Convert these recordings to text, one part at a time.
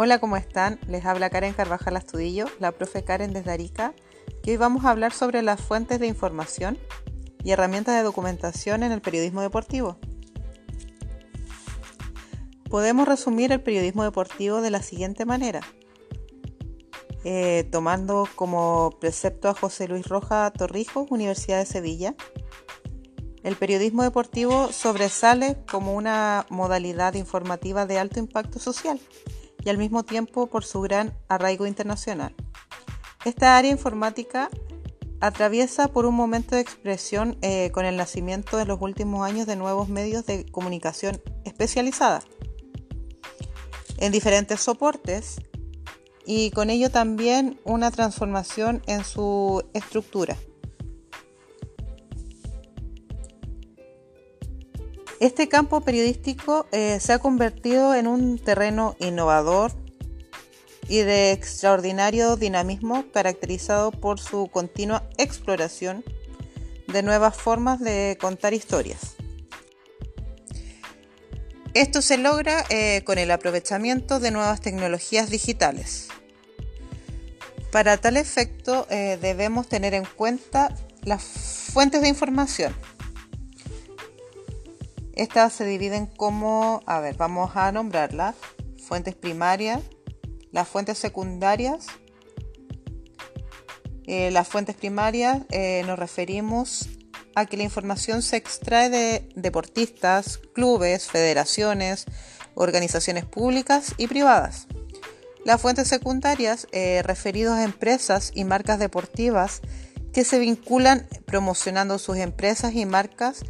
Hola, ¿cómo están? Les habla Karen Carvajal Astudillo, la profe Karen desde Arica, que hoy vamos a hablar sobre las fuentes de información y herramientas de documentación en el periodismo deportivo. Podemos resumir el periodismo deportivo de la siguiente manera, eh, tomando como precepto a José Luis Roja Torrijos, Universidad de Sevilla. El periodismo deportivo sobresale como una modalidad informativa de alto impacto social y al mismo tiempo por su gran arraigo internacional. Esta área informática atraviesa por un momento de expresión eh, con el nacimiento en los últimos años de nuevos medios de comunicación especializada en diferentes soportes y con ello también una transformación en su estructura. Este campo periodístico eh, se ha convertido en un terreno innovador y de extraordinario dinamismo caracterizado por su continua exploración de nuevas formas de contar historias. Esto se logra eh, con el aprovechamiento de nuevas tecnologías digitales. Para tal efecto eh, debemos tener en cuenta las fuentes de información estas se dividen como, a ver, vamos a nombrarlas, fuentes primarias, las fuentes secundarias. Eh, las fuentes primarias eh, nos referimos a que la información se extrae de deportistas, clubes, federaciones, organizaciones públicas y privadas. Las fuentes secundarias, eh, referidos a empresas y marcas deportivas que se vinculan promocionando sus empresas y marcas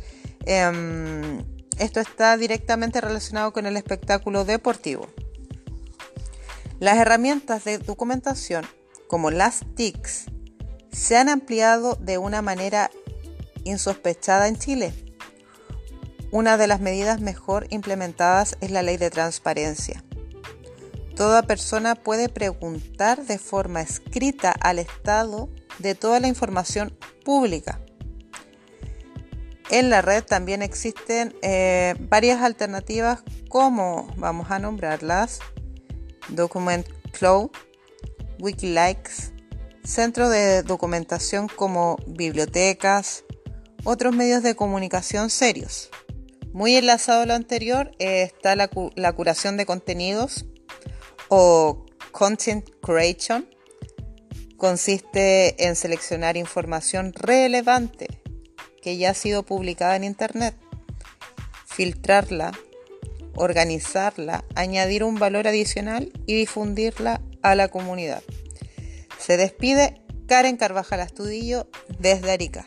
em, esto está directamente relacionado con el espectáculo deportivo. Las herramientas de documentación, como las TICs, se han ampliado de una manera insospechada en Chile. Una de las medidas mejor implementadas es la ley de transparencia. Toda persona puede preguntar de forma escrita al Estado de toda la información pública en la red también existen eh, varias alternativas como vamos a nombrarlas Document Cloud, Wikileaks, centros de documentación como bibliotecas, otros medios de comunicación serios. Muy enlazado a lo anterior eh, está la, la curación de contenidos o Content Creation. Consiste en seleccionar información relevante que ya ha sido publicada en Internet, filtrarla, organizarla, añadir un valor adicional y difundirla a la comunidad. Se despide Karen Carvajal Astudillo desde Arica.